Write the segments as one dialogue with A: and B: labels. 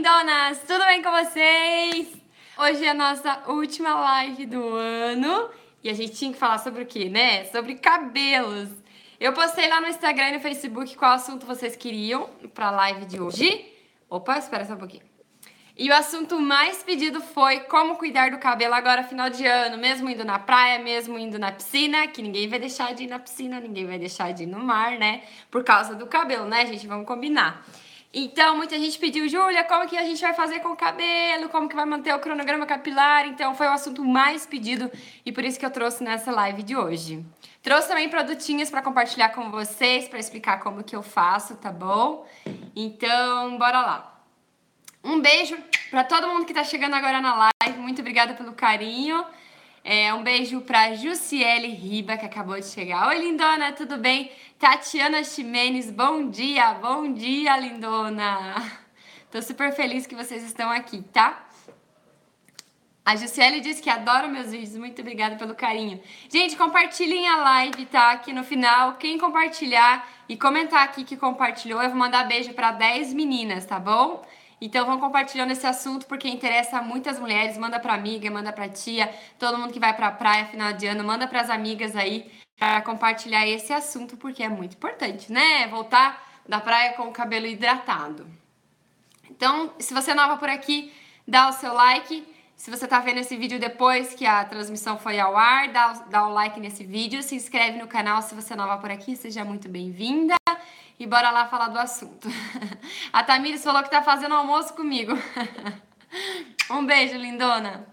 A: lindonas! Tudo bem com vocês? Hoje é a nossa última live do ano e a gente tinha que falar sobre o que, né? Sobre cabelos. Eu postei lá no Instagram e no Facebook qual assunto vocês queriam pra live de hoje. Opa, espera só um pouquinho. E o assunto mais pedido foi como cuidar do cabelo agora final de ano, mesmo indo na praia, mesmo indo na piscina, que ninguém vai deixar de ir na piscina, ninguém vai deixar de ir no mar, né? Por causa do cabelo, né, gente? Vamos combinar. Então, muita gente pediu, Júlia, como que a gente vai fazer com o cabelo? Como que vai manter o cronograma capilar? Então, foi o assunto mais pedido e por isso que eu trouxe nessa live de hoje. Trouxe também produtinhos para compartilhar com vocês, para explicar como que eu faço, tá bom? Então, bora lá. Um beijo para todo mundo que tá chegando agora na live. Muito obrigada pelo carinho. É, um beijo pra Jussiele Riba, que acabou de chegar. Oi, lindona, tudo bem? Tatiana Ximenes, bom dia, bom dia, lindona. Tô super feliz que vocês estão aqui, tá? A Jussiele disse que adora meus vídeos, muito obrigada pelo carinho. Gente, compartilhem a live, tá? Aqui no final, quem compartilhar e comentar aqui que compartilhou, eu vou mandar beijo para 10 meninas, tá bom? Então vão compartilhando esse assunto porque interessa a muitas mulheres. Manda pra amiga, manda pra tia, todo mundo que vai pra praia final de ano, manda pras amigas aí para compartilhar esse assunto porque é muito importante, né? Voltar da praia com o cabelo hidratado. Então, se você é nova por aqui, dá o seu like. Se você tá vendo esse vídeo depois que a transmissão foi ao ar, dá, dá o like nesse vídeo, se inscreve no canal se você é nova por aqui, seja muito bem-vinda. E bora lá falar do assunto. A Tamires falou que tá fazendo almoço comigo. Um beijo, lindona.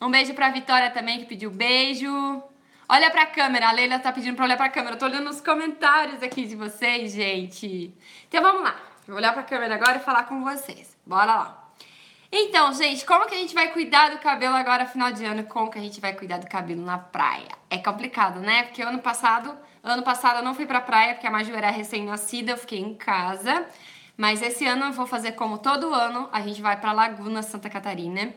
A: Um beijo pra Vitória também, que pediu beijo. Olha pra câmera, a Leila tá pedindo pra olhar pra câmera. Eu tô olhando os comentários aqui de vocês, gente. Então vamos lá. Vou olhar pra câmera agora e falar com vocês. Bora lá. Então, gente, como que a gente vai cuidar do cabelo agora final de ano? Como que a gente vai cuidar do cabelo na praia? É complicado, né? Porque ano passado Ano passado eu não fui pra praia porque a Maju era recém-nascida, eu fiquei em casa. Mas esse ano eu vou fazer como todo ano, a gente vai pra Laguna, Santa Catarina.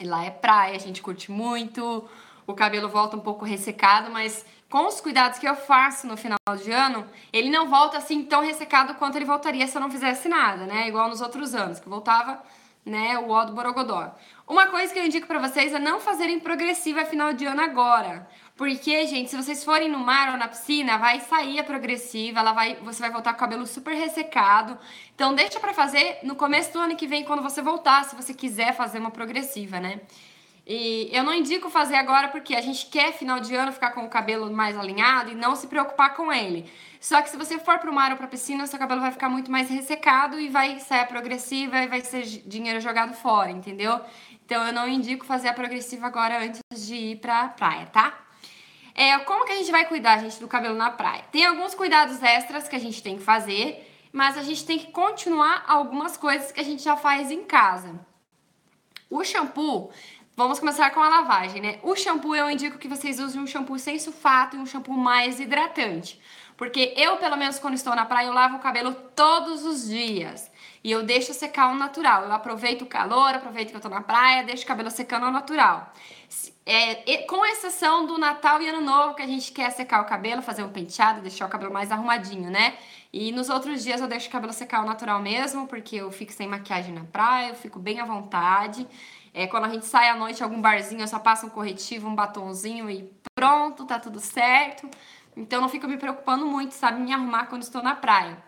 A: E lá é praia, a gente curte muito. O cabelo volta um pouco ressecado, mas com os cuidados que eu faço no final de ano, ele não volta assim tão ressecado quanto ele voltaria se eu não fizesse nada, né? Igual nos outros anos, que voltava, né, o ó do Borogodó. Uma coisa que eu indico para vocês é não fazerem progressiva final de ano agora. Porque, gente, se vocês forem no mar ou na piscina, vai sair a progressiva, ela vai, você vai voltar com o cabelo super ressecado. Então deixa para fazer no começo do ano que vem, quando você voltar, se você quiser fazer uma progressiva, né? E eu não indico fazer agora porque a gente quer final de ano ficar com o cabelo mais alinhado e não se preocupar com ele. Só que se você for pro mar ou pra piscina, seu cabelo vai ficar muito mais ressecado e vai sair a progressiva e vai ser dinheiro jogado fora, entendeu? Então eu não indico fazer a progressiva agora antes de ir pra praia, tá? É, como que a gente vai cuidar, gente, do cabelo na praia? Tem alguns cuidados extras que a gente tem que fazer, mas a gente tem que continuar algumas coisas que a gente já faz em casa. O shampoo, vamos começar com a lavagem, né? O shampoo eu indico que vocês usem um shampoo sem sulfato e um shampoo mais hidratante. Porque eu, pelo menos quando estou na praia, eu lavo o cabelo todos os dias. E eu deixo secar ao natural. Eu aproveito o calor, aproveito que eu tô na praia, deixo o cabelo secando ao natural. É, com exceção do Natal e Ano Novo, que a gente quer secar o cabelo, fazer um penteado, deixar o cabelo mais arrumadinho, né? E nos outros dias eu deixo o cabelo secar ao natural mesmo, porque eu fico sem maquiagem na praia, eu fico bem à vontade. É, quando a gente sai à noite algum barzinho, só passo um corretivo, um batonzinho e pronto, tá tudo certo. Então não fico me preocupando muito, sabe, me arrumar quando estou na praia.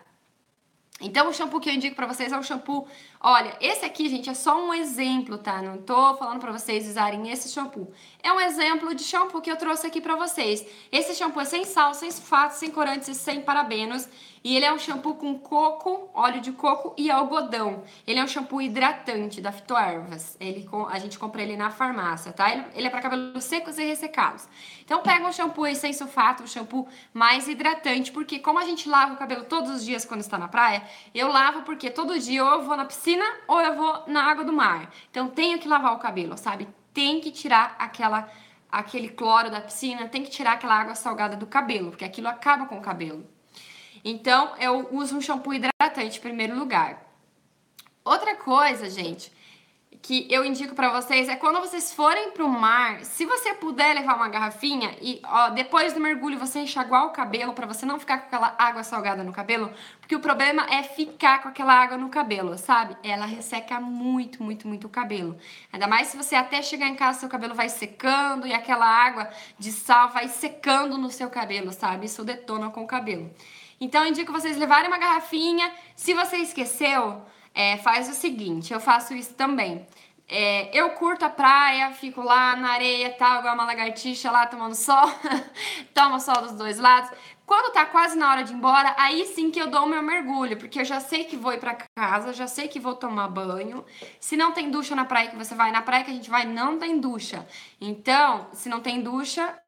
A: Então, o shampoo que eu indico pra vocês é o shampoo. Olha, esse aqui, gente, é só um exemplo, tá? Não tô falando pra vocês usarem esse shampoo. É um exemplo de shampoo que eu trouxe aqui pra vocês. Esse shampoo é sem sal, sem sulfato, sem corantes e sem parabenos. E ele é um shampoo com coco, óleo de coco e algodão. Ele é um shampoo hidratante da Fitoervas. Ele, a gente compra ele na farmácia, tá? Ele, ele é para cabelos secos e ressecados. Então pega um shampoo aí sem sulfato, um shampoo mais hidratante, porque como a gente lava o cabelo todos os dias quando está na praia, eu lavo porque todo dia ou eu vou na piscina ou eu vou na água do mar. Então tenho que lavar o cabelo, sabe? Tem que tirar aquela aquele cloro da piscina, tem que tirar aquela água salgada do cabelo, porque aquilo acaba com o cabelo. Então, eu uso um shampoo hidratante em primeiro lugar. Outra coisa, gente, que eu indico para vocês é quando vocês forem pro mar, se você puder levar uma garrafinha e ó, depois do mergulho você enxaguar o cabelo para você não ficar com aquela água salgada no cabelo, porque o problema é ficar com aquela água no cabelo, sabe? Ela resseca muito, muito, muito o cabelo. Ainda mais se você até chegar em casa seu cabelo vai secando e aquela água de sal vai secando no seu cabelo, sabe? Isso detona com o cabelo. Então eu indico vocês levarem uma garrafinha. Se você esqueceu, é, faz o seguinte, eu faço isso também. É, eu curto a praia, fico lá na areia, tal, igual uma lagartixa lá tomando sol, tomo sol dos dois lados. Quando tá quase na hora de ir embora, aí sim que eu dou o meu mergulho, porque eu já sei que vou ir para casa, já sei que vou tomar banho. Se não tem ducha na praia que você vai, na praia que a gente vai, não tem ducha. Então, se não tem ducha,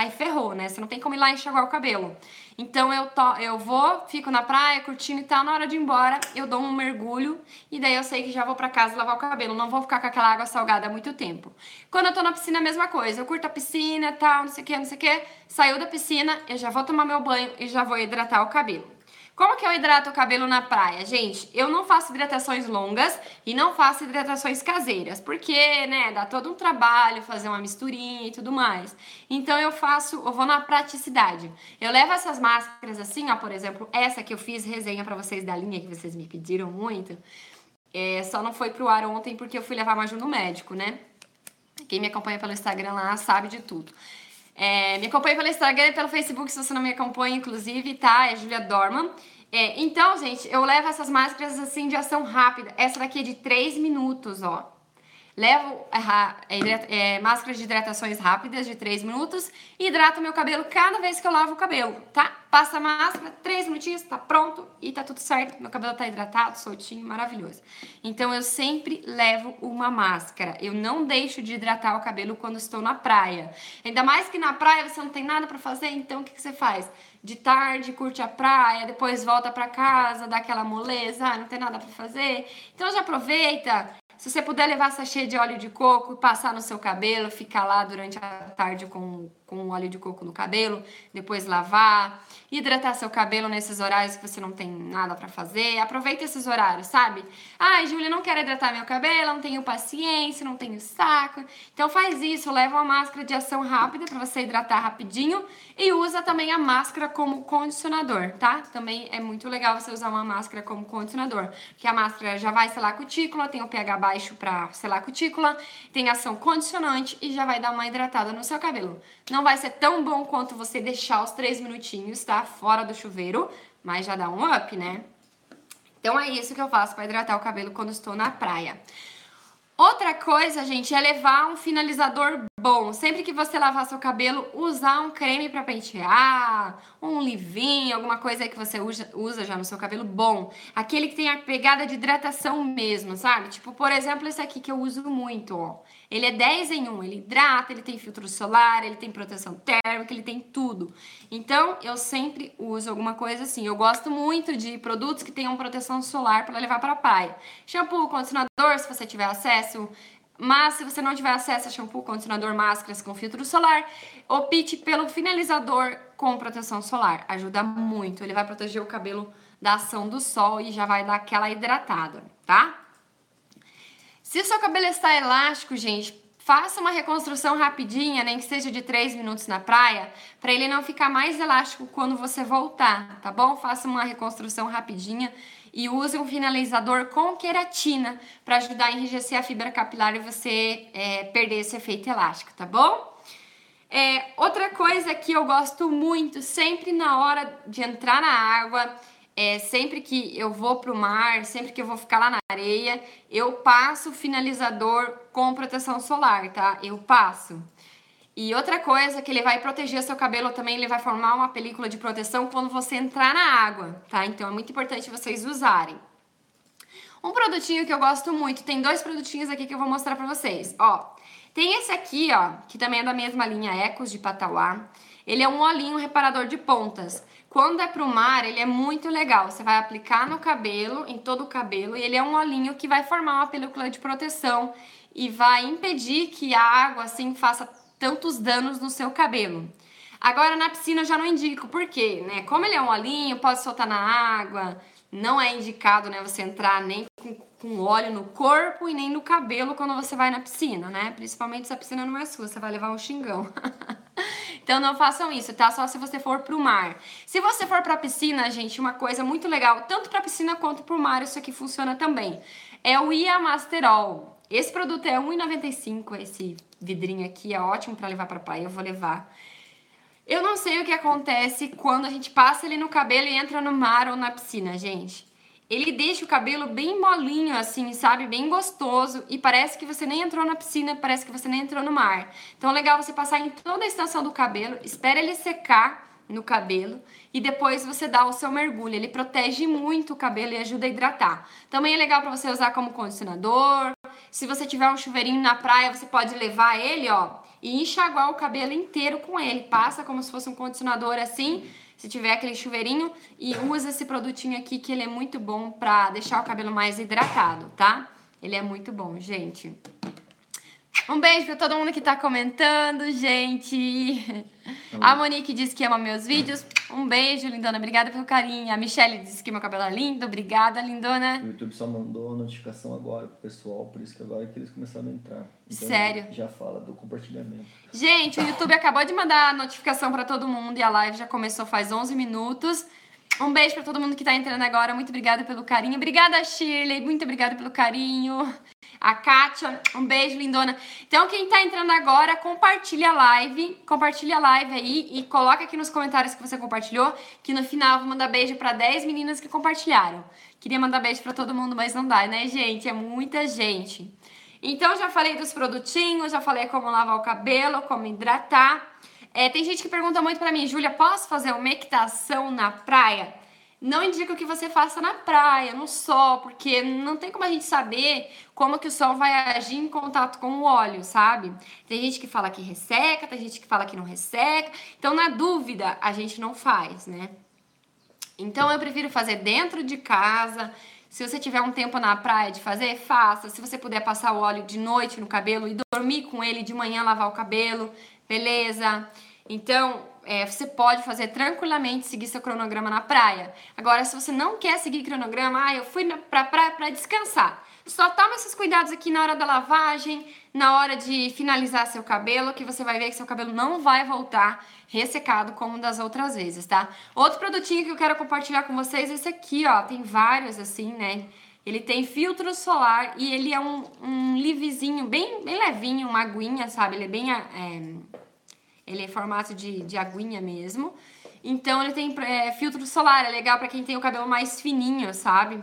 A: aí ferrou, né? Você não tem como ir lá enxaguar o cabelo. Então eu, to, eu vou, fico na praia, curtindo e tal, na hora de ir embora, eu dou um mergulho e daí eu sei que já vou para casa lavar o cabelo, não vou ficar com aquela água salgada há muito tempo. Quando eu tô na piscina, a mesma coisa, eu curto a piscina tal, não sei o que, não sei o que, saiu da piscina, eu já vou tomar meu banho e já vou hidratar o cabelo. Como que eu hidrato o cabelo na praia? Gente, eu não faço hidratações longas e não faço hidratações caseiras, porque, né, dá todo um trabalho fazer uma misturinha e tudo mais. Então eu faço, eu vou na praticidade. Eu levo essas máscaras assim, ó, por exemplo, essa que eu fiz resenha para vocês da linha que vocês me pediram muito. É, só não foi pro ar ontem porque eu fui levar a Maju no médico, né? Quem me acompanha pelo Instagram lá sabe de tudo. É, me acompanhe pelo Instagram e pelo Facebook, se você não me acompanha, inclusive, tá? É Julia Dorman. É, então, gente, eu levo essas máscaras assim de ação rápida. Essa daqui é de 3 minutos, ó. Levo é, é, máscaras de hidratações rápidas de 3 minutos e hidrato meu cabelo cada vez que eu lavo o cabelo, tá? Passa a máscara, 3 minutinhos, tá pronto e tá tudo certo. Meu cabelo tá hidratado, soltinho, maravilhoso. Então eu sempre levo uma máscara. Eu não deixo de hidratar o cabelo quando estou na praia. Ainda mais que na praia você não tem nada para fazer, então o que, que você faz? de tarde, curte a praia, depois volta para casa, dá aquela moleza, ah, não tem nada para fazer. Então já aproveita, se você puder levar sachê de óleo de coco, passar no seu cabelo, ficar lá durante a tarde com, com óleo de coco no cabelo, depois lavar, hidratar seu cabelo nesses horários que você não tem nada para fazer. Aproveita esses horários, sabe? Ai, Júlia, não quero hidratar meu cabelo, não tenho paciência, não tenho saco. Então faz isso, leva uma máscara de ação rápida para você hidratar rapidinho e usa também a máscara como condicionador, tá? Também é muito legal você usar uma máscara como condicionador, porque a máscara já vai selar a cutícula, tem o pH baixo para selar a cutícula, tem ação condicionante e já vai dar uma hidratada no seu cabelo. Não vai ser tão bom quanto você deixar os três minutinhos, tá? Fora do chuveiro, mas já dá um up, né? Então é isso que eu faço para hidratar o cabelo quando estou na praia. Outra coisa, gente, é levar um finalizador bom. Sempre que você lavar seu cabelo, usar um creme para pentear, um livinho, alguma coisa que você usa já no seu cabelo bom. Aquele que tem a pegada de hidratação mesmo, sabe? Tipo, por exemplo, esse aqui que eu uso muito, ó. Ele é 10 em 1, ele hidrata, ele tem filtro solar, ele tem proteção térmica, ele tem tudo. Então, eu sempre uso alguma coisa assim. Eu gosto muito de produtos que tenham proteção solar para levar para a praia. Shampoo, condicionador, se você tiver acesso, mas se você não tiver acesso a shampoo, condicionador, máscaras com filtro solar, opte pelo finalizador com proteção solar. Ajuda muito. Ele vai proteger o cabelo da ação do sol e já vai dar aquela hidratada, tá? Se o seu cabelo está elástico, gente, faça uma reconstrução rapidinha, nem que seja de 3 minutos na praia, para ele não ficar mais elástico quando você voltar, tá bom? Faça uma reconstrução rapidinha e use um finalizador com queratina para ajudar a enrijecer a fibra capilar e você é, perder esse efeito elástico, tá bom? É, outra coisa que eu gosto muito, sempre na hora de entrar na água, é, sempre que eu vou pro mar, sempre que eu vou ficar lá na areia, eu passo o finalizador com proteção solar, tá? Eu passo. E outra coisa que ele vai proteger seu cabelo também, ele vai formar uma película de proteção quando você entrar na água, tá? Então é muito importante vocês usarem. Um produtinho que eu gosto muito, tem dois produtinhos aqui que eu vou mostrar pra vocês. Ó, tem esse aqui, ó, que também é da mesma linha Ecos de Patauá. Ele é um olhinho reparador de pontas. Quando é pro mar, ele é muito legal. Você vai aplicar no cabelo, em todo o cabelo, e ele é um olhinho que vai formar uma película de proteção e vai impedir que a água assim faça tantos danos no seu cabelo. Agora na piscina eu já não indico, por quê? Né? Como ele é um olhinho, pode soltar na água, não é indicado né, você entrar nem com óleo no corpo e nem no cabelo quando você vai na piscina, né? Principalmente se a piscina não é sua, você vai levar um xingão. então não façam isso, tá? Só se você for pro mar. Se você for pra piscina, gente, uma coisa muito legal, tanto pra piscina quanto pro mar, isso aqui funciona também. É o Iamasterol. Esse produto é R$1,95, esse vidrinho aqui é ótimo para levar pra praia, eu vou levar. Eu não sei o que acontece quando a gente passa ele no cabelo e entra no mar ou na piscina, gente. Ele deixa o cabelo bem molinho, assim, sabe? Bem gostoso. E parece que você nem entrou na piscina, parece que você nem entrou no mar. Então é legal você passar em toda a extensão do cabelo, espera ele secar no cabelo e depois você dá o seu mergulho. Ele protege muito o cabelo e ajuda a hidratar. Também é legal para você usar como condicionador. Se você tiver um chuveirinho na praia, você pode levar ele, ó, e enxaguar o cabelo inteiro com ele. Passa como se fosse um condicionador assim se tiver aquele chuveirinho e usa esse produtinho aqui que ele é muito bom pra deixar o cabelo mais hidratado, tá? Ele é muito bom, gente. Um beijo pra todo mundo que tá comentando, gente. A Monique disse que ama meus vídeos. Um beijo, lindona. Obrigada pelo carinho. A Michelle disse que meu cabelo é lindo. Obrigada, lindona.
B: O YouTube só mandou a notificação agora pro pessoal, por isso que agora é que eles começaram a entrar.
A: Então, Sério?
B: Já fala do compartilhamento.
A: Gente, o YouTube acabou de mandar a notificação para todo mundo e a live já começou faz 11 minutos. Um beijo para todo mundo que tá entrando agora. Muito obrigada pelo carinho. Obrigada, Shirley. Muito obrigada pelo carinho. A Kátia, um beijo, lindona. Então, quem tá entrando agora, compartilha a live. Compartilha a live aí e coloca aqui nos comentários que você compartilhou. Que no final eu vou mandar beijo para 10 meninas que compartilharam. Queria mandar beijo para todo mundo, mas não dá, né, gente? É muita gente. Então, já falei dos produtinhos, já falei como lavar o cabelo, como hidratar. É, tem gente que pergunta muito para mim, Júlia, posso fazer uma equitação na praia? Não indico que você faça na praia, no sol, porque não tem como a gente saber como que o sol vai agir em contato com o óleo, sabe? Tem gente que fala que resseca, tem gente que fala que não resseca. Então, na dúvida, a gente não faz, né? Então, eu prefiro fazer dentro de casa. Se você tiver um tempo na praia de fazer, faça. Se você puder passar o óleo de noite no cabelo e dormir com ele de manhã, lavar o cabelo, beleza? Então, é, você pode fazer tranquilamente seguir seu cronograma na praia. Agora, se você não quer seguir cronograma, ah, eu fui pra praia pra descansar. Só toma esses cuidados aqui na hora da lavagem, na hora de finalizar seu cabelo, que você vai ver que seu cabelo não vai voltar ressecado como das outras vezes, tá? Outro produtinho que eu quero compartilhar com vocês é esse aqui, ó. Tem vários assim, né? Ele tem filtro solar e ele é um, um livezinho bem, bem levinho, uma aguinha, sabe? Ele é bem... É, ele é formato de, de aguinha mesmo. Então ele tem é, filtro solar, é legal para quem tem o cabelo mais fininho, sabe?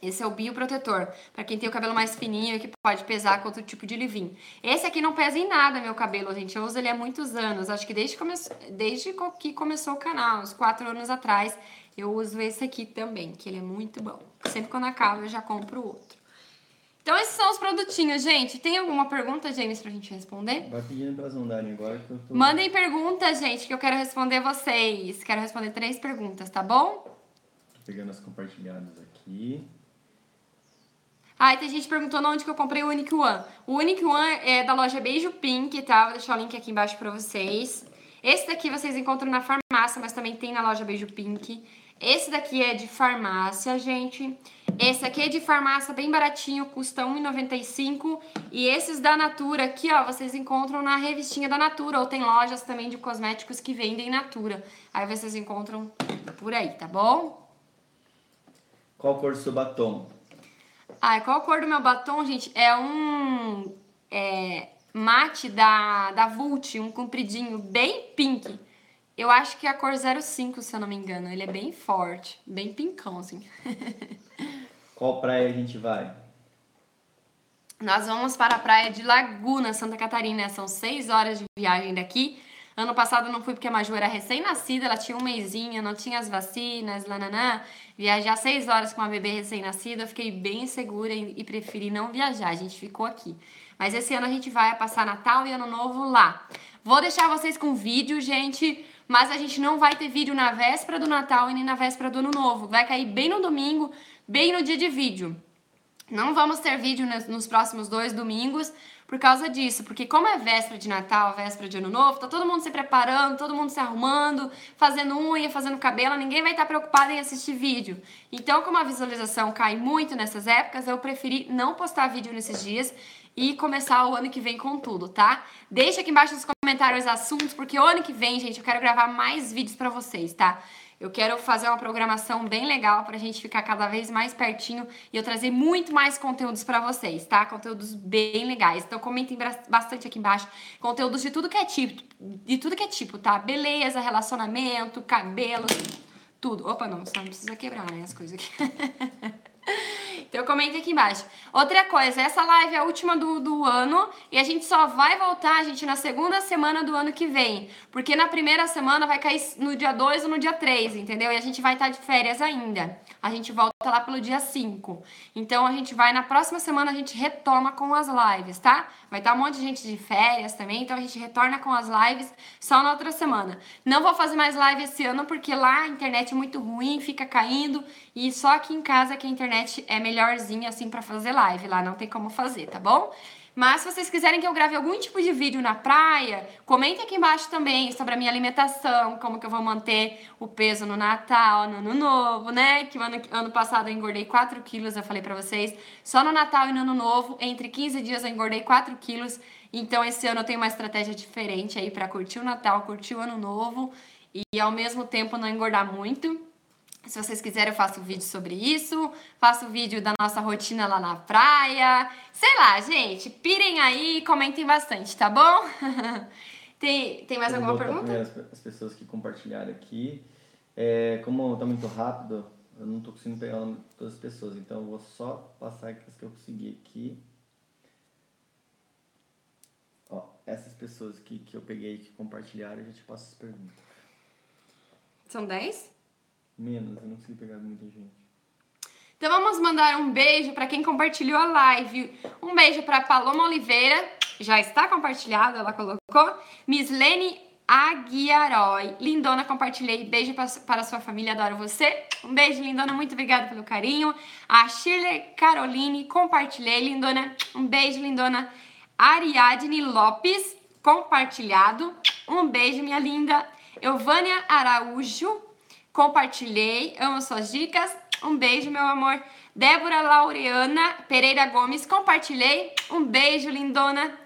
A: Esse é o bioprotetor, para quem tem o cabelo mais fininho e que pode pesar com outro tipo de livinho. Esse aqui não pesa em nada meu cabelo, gente. Eu uso ele há muitos anos. Acho que desde, come... desde que começou o canal, uns quatro anos atrás, eu uso esse aqui também, que ele é muito bom. Sempre quando acaba eu já compro outro. Então esses são os produtinhos, gente. Tem alguma pergunta, James, pra gente responder?
B: Vai pedindo pra mandarem agora que eu tô...
A: Mandem perguntas, gente, que eu quero responder vocês. Quero responder três perguntas, tá bom?
B: Tô pegando as compartilhadas aqui.
A: Ah, e tem gente perguntando onde que eu comprei o Unique One. O Unique One é da loja Beijo Pink, tá? Vou deixar o link aqui embaixo pra vocês. Esse daqui vocês encontram na farmácia, mas também tem na loja Beijo Pink. Esse daqui é de farmácia, gente. Esse aqui é de farmácia bem baratinho, custa R$1,95. E esses da Natura aqui, ó, vocês encontram na revistinha da Natura. Ou tem lojas também de cosméticos que vendem Natura. Aí vocês encontram por aí, tá bom?
B: Qual a cor do seu batom?
A: Ah, qual a cor do meu batom, gente? É um é, mate da, da Vult, um compridinho, bem pink. Eu acho que é a cor 05, se eu não me engano. Ele é bem forte, bem pincão, assim.
B: Qual praia a gente vai?
A: Nós vamos para a praia de Laguna, Santa Catarina. São seis horas de viagem daqui. Ano passado eu não fui porque a Maju era recém-nascida, ela tinha um mêsinho, não tinha as vacinas, lananã. Viajar seis horas com uma bebê recém-nascida, eu fiquei bem segura e preferi não viajar. A gente ficou aqui. Mas esse ano a gente vai passar Natal e Ano Novo lá. Vou deixar vocês com vídeo, gente mas a gente não vai ter vídeo na véspera do Natal e nem na véspera do Ano Novo. Vai cair bem no domingo, bem no dia de vídeo. Não vamos ter vídeo nos próximos dois domingos por causa disso, porque como é véspera de Natal, véspera de Ano Novo, tá todo mundo se preparando, todo mundo se arrumando, fazendo unha, fazendo cabelo, ninguém vai estar preocupado em assistir vídeo. Então, como a visualização cai muito nessas épocas, eu preferi não postar vídeo nesses dias e começar o ano que vem com tudo, tá? Deixa aqui embaixo nos comentários assuntos, porque o ano que vem, gente, eu quero gravar mais vídeos para vocês, tá? Eu quero fazer uma programação bem legal pra gente ficar cada vez mais pertinho e eu trazer muito mais conteúdos para vocês, tá? Conteúdos bem legais. Então comentem bastante aqui embaixo. Conteúdos de tudo que é tipo, de tudo que é tipo, tá? Beleza, relacionamento, cabelo, tudo. Opa, não, só não precisa quebrar, né, as coisas aqui. Comenta aqui embaixo. Outra coisa, essa live é a última do, do ano e a gente só vai voltar, gente, na segunda semana do ano que vem. Porque na primeira semana vai cair no dia 2 ou no dia 3, entendeu? E a gente vai estar de férias ainda. A gente volta lá pelo dia 5. Então a gente vai, na próxima semana a gente retoma com as lives, tá? Vai estar um monte de gente de férias também, então a gente retorna com as lives só na outra semana. Não vou fazer mais live esse ano porque lá a internet é muito ruim, fica caindo e só aqui em casa que a internet é melhorzinha assim para fazer live, lá não tem como fazer, tá bom? Mas se vocês quiserem que eu grave algum tipo de vídeo na praia, comentem aqui embaixo também sobre a minha alimentação, como que eu vou manter o peso no Natal, no Ano Novo, né? Que ano, ano passado eu engordei 4 quilos, eu falei pra vocês. Só no Natal e no Ano Novo, entre 15 dias eu engordei 4 quilos. Então esse ano eu tenho uma estratégia diferente aí para curtir o Natal, curtir o Ano Novo e ao mesmo tempo não engordar muito. Se vocês quiserem, eu faço vídeo sobre isso. Faço vídeo da nossa rotina lá na praia. Sei lá, gente. Pirem aí comentem bastante, tá bom? tem, tem mais eu alguma pergunta?
B: As, as pessoas que compartilharam aqui. É, como tá muito rápido, eu não tô conseguindo pegar todas as pessoas. Então eu vou só passar as que eu consegui aqui. Ó, essas pessoas que, que eu peguei que compartilharam, eu já te passo as perguntas.
A: São 10?
B: Menos, eu não consegui pegar muita gente.
A: Então vamos mandar um beijo para quem compartilhou a live. Um beijo para Paloma Oliveira, já está compartilhado, ela colocou. Miss Lene Aguiarói. Lindona, compartilhei. Beijo para sua família, adoro você. Um beijo, Lindona, muito obrigada pelo carinho. A Shirley Caroline, compartilhei. Lindona, um beijo, Lindona. Ariadne Lopes, compartilhado. Um beijo, minha linda. Euvânia Araújo, compartilhei, amo suas dicas. Um beijo, meu amor. Débora Laureana Pereira Gomes, compartilhei. Um beijo, lindona.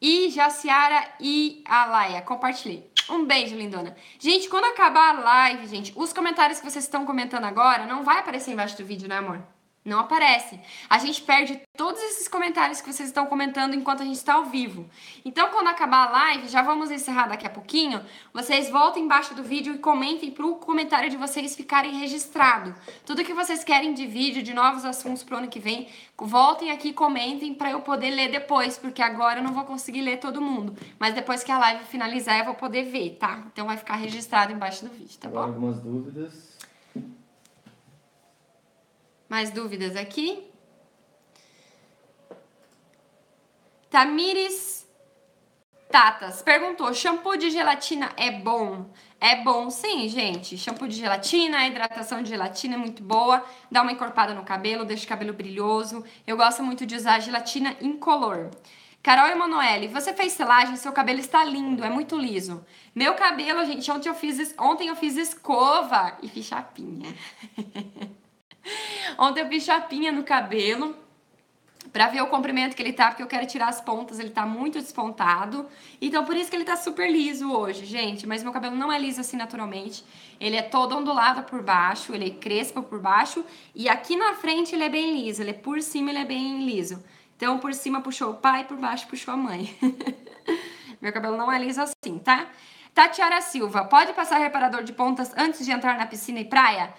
A: E Jaciara e Alaia, compartilhei. Um beijo, lindona. Gente, quando acabar a live, gente, os comentários que vocês estão comentando agora não vai aparecer embaixo do vídeo, né, amor? Não aparece. A gente perde todos esses comentários que vocês estão comentando enquanto a gente está ao vivo. Então, quando acabar a live, já vamos encerrar daqui a pouquinho. Vocês voltem embaixo do vídeo e comentem para o comentário de vocês ficarem registrado. Tudo que vocês querem de vídeo, de novos assuntos para o ano que vem, voltem aqui e comentem para eu poder ler depois, porque agora eu não vou conseguir ler todo mundo. Mas depois que a live finalizar, eu vou poder ver, tá? Então vai ficar registrado embaixo do vídeo, tá bom?
B: Algumas dúvidas.
A: Mais dúvidas aqui? Tamires Tatas perguntou: shampoo de gelatina é bom? É bom, sim, gente. Shampoo de gelatina, a hidratação de gelatina é muito boa. Dá uma encorpada no cabelo, deixa o cabelo brilhoso. Eu gosto muito de usar gelatina incolor. Carol Emanuele, você fez selagem, seu cabelo está lindo, é muito liso. Meu cabelo, gente, ontem eu fiz, ontem eu fiz escova e fiz chapinha. Ontem eu fiz chapinha no cabelo pra ver o comprimento que ele tá, porque eu quero tirar as pontas, ele tá muito despontado. Então por isso que ele tá super liso hoje, gente. Mas meu cabelo não é liso assim naturalmente. Ele é todo ondulado por baixo, ele é crespo por baixo. E aqui na frente ele é bem liso, ele é por cima ele é bem liso. Então por cima puxou o pai, por baixo puxou a mãe. meu cabelo não é liso assim, tá? Tatiara Silva, pode passar reparador de pontas antes de entrar na piscina e praia?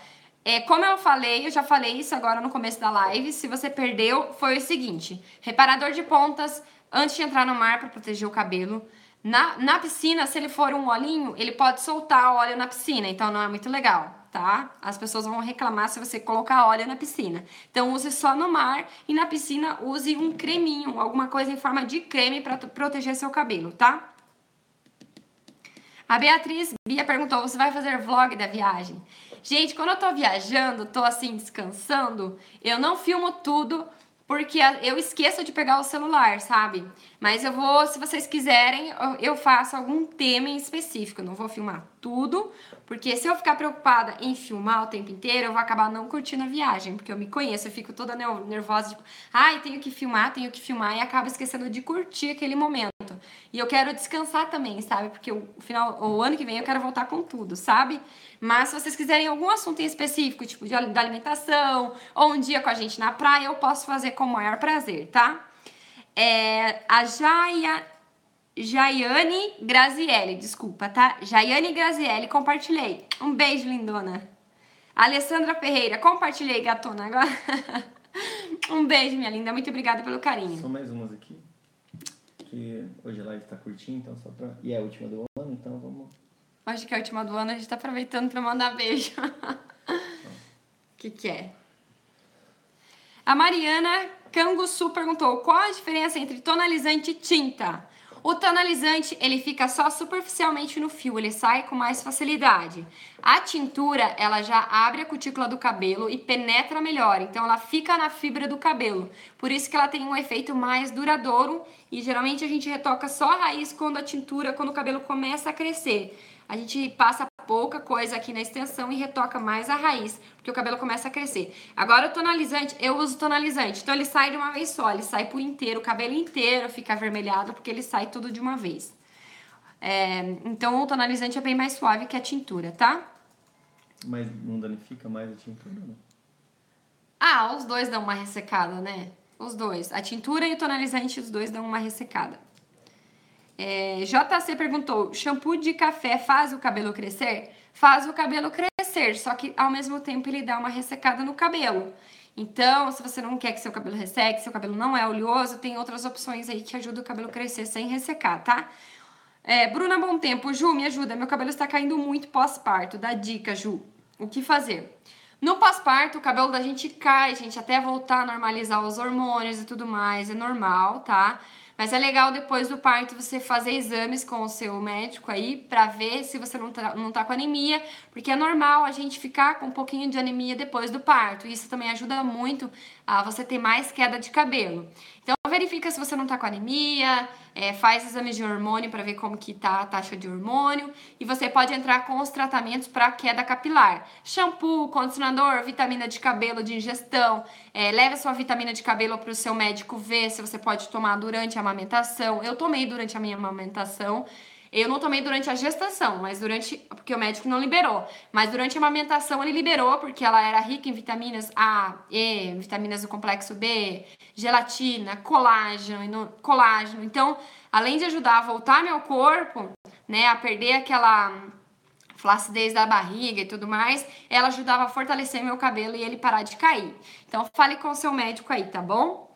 A: É, como eu falei, eu já falei isso agora no começo da live. Se você perdeu, foi o seguinte: reparador de pontas antes de entrar no mar para proteger o cabelo. Na, na piscina, se ele for um olhinho, ele pode soltar óleo na piscina, então não é muito legal, tá? As pessoas vão reclamar se você colocar óleo na piscina. Então use só no mar e na piscina use um creminho, alguma coisa em forma de creme para proteger seu cabelo, tá? A Beatriz Bia perguntou: você vai fazer vlog da viagem? Gente, quando eu tô viajando, tô assim descansando, eu não filmo tudo porque eu esqueço de pegar o celular, sabe? Mas eu vou, se vocês quiserem, eu faço algum tema em específico. Eu não vou filmar tudo, porque se eu ficar preocupada em filmar o tempo inteiro, eu vou acabar não curtindo a viagem, porque eu me conheço, eu fico toda nervosa, tipo, ai, tenho que filmar, tenho que filmar, e acabo esquecendo de curtir aquele momento. E eu quero descansar também, sabe? Porque o final, o ano que vem eu quero voltar com tudo, sabe? Mas se vocês quiserem algum assunto em específico, tipo de, da alimentação, ou um dia com a gente na praia, eu posso fazer com o maior prazer, tá? É, a Jaya, Jaiane Grazielli, desculpa, tá? Jaiane Grazielli, compartilhei. Um beijo, lindona. Alessandra Ferreira, compartilhei, gatona, agora. um beijo, minha linda. Muito obrigada pelo carinho.
B: São mais umas aqui. Que hoje a live tá curtinha, então só pra. E é a última do ano, então vamos
A: Acho que é a última do ano, a gente tá aproveitando para mandar beijo. O que, que é? A Mariana Canguçu perguntou: qual a diferença entre tonalizante e tinta? O tonalizante, ele fica só superficialmente no fio, ele sai com mais facilidade. A tintura, ela já abre a cutícula do cabelo e penetra melhor, então ela fica na fibra do cabelo. Por isso que ela tem um efeito mais duradouro e geralmente a gente retoca só a raiz quando a tintura, quando o cabelo começa a crescer a gente passa pouca coisa aqui na extensão e retoca mais a raiz, porque o cabelo começa a crescer. Agora o tonalizante, eu uso tonalizante, então ele sai de uma vez só, ele sai por inteiro, o cabelo inteiro fica avermelhado, porque ele sai tudo de uma vez. É, então o tonalizante é bem mais suave que a tintura, tá?
B: Mas não danifica mais a tintura, não?
A: Ah, os dois dão uma ressecada, né? Os dois. A tintura e o tonalizante, os dois dão uma ressecada. É, JC perguntou: shampoo de café faz o cabelo crescer? Faz o cabelo crescer, só que ao mesmo tempo ele dá uma ressecada no cabelo. Então, se você não quer que seu cabelo resseque, seu cabelo não é oleoso, tem outras opções aí que ajudam o cabelo a crescer sem ressecar, tá? É, Bruna Bom Tempo, Ju, me ajuda. Meu cabelo está caindo muito pós-parto. Dá dica, Ju. O que fazer? No pós-parto, o cabelo da gente cai, gente, até voltar a normalizar os hormônios e tudo mais. É normal, tá? Mas é legal depois do parto você fazer exames com o seu médico aí para ver se você não tá, não tá com anemia, porque é normal a gente ficar com um pouquinho de anemia depois do parto. Isso também ajuda muito você ter mais queda de cabelo. Então verifica se você não tá com anemia, é, faz exames de hormônio para ver como que tá a taxa de hormônio e você pode entrar com os tratamentos para queda capilar. Shampoo, condicionador, vitamina de cabelo de ingestão. É, leve a sua vitamina de cabelo para o seu médico ver se você pode tomar durante a amamentação. Eu tomei durante a minha amamentação. Eu não tomei durante a gestação, mas durante. Porque o médico não liberou. Mas durante a amamentação ele liberou, porque ela era rica em vitaminas A, E, vitaminas do complexo B, gelatina, colágeno, colágeno. Então, além de ajudar a voltar meu corpo, né, a perder aquela flacidez da barriga e tudo mais, ela ajudava a fortalecer meu cabelo e ele parar de cair. Então, fale com o seu médico aí, tá bom?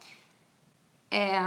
A: É...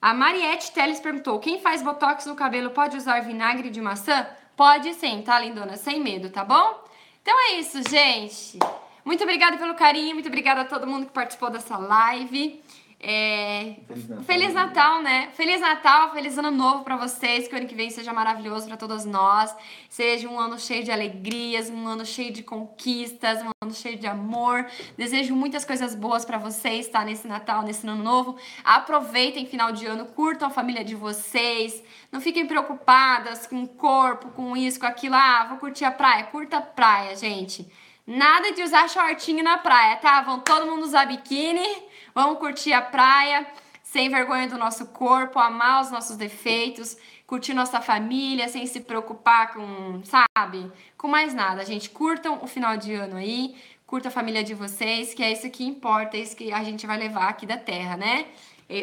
A: A Mariette Teles perguntou: quem faz botox no cabelo pode usar vinagre de maçã? Pode sim, tá, lindona? Sem medo, tá bom? Então é isso, gente. Muito obrigada pelo carinho, muito obrigada a todo mundo que participou dessa live. É... Feliz, Natal, feliz Natal, né? Feliz Natal, feliz ano novo para vocês. Que o ano que vem seja maravilhoso para todas nós. Seja um ano cheio de alegrias, um ano cheio de conquistas, um ano cheio de amor. Desejo muitas coisas boas para vocês, tá? Nesse Natal, nesse ano novo. Aproveitem final de ano, curtam a família de vocês. Não fiquem preocupadas com o corpo, com isso, com aquilo. Ah, vou curtir a praia. Curta a praia, gente. Nada de usar shortinho na praia, tá? Vão todo mundo usar biquíni Vamos curtir a praia sem vergonha do nosso corpo, amar os nossos defeitos, curtir nossa família sem se preocupar com, sabe? Com mais nada, gente. Curtam o final de ano aí, curta a família de vocês, que é isso que importa, é isso que a gente vai levar aqui da Terra, né?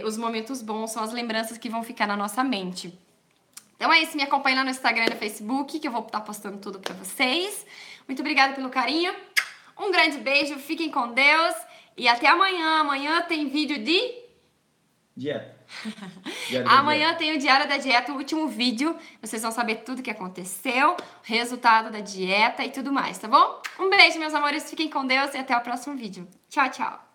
A: Os momentos bons são as lembranças que vão ficar na nossa mente. Então é isso, me acompanhe lá no Instagram e no Facebook, que eu vou estar postando tudo pra vocês. Muito obrigada pelo carinho. Um grande beijo, fiquem com Deus. E até amanhã. Amanhã tem vídeo de.
B: Dieta.
A: amanhã tem o Diário da Dieta, o último vídeo. Vocês vão saber tudo o que aconteceu, resultado da dieta e tudo mais, tá bom? Um beijo, meus amores. Fiquem com Deus e até o próximo vídeo. Tchau, tchau.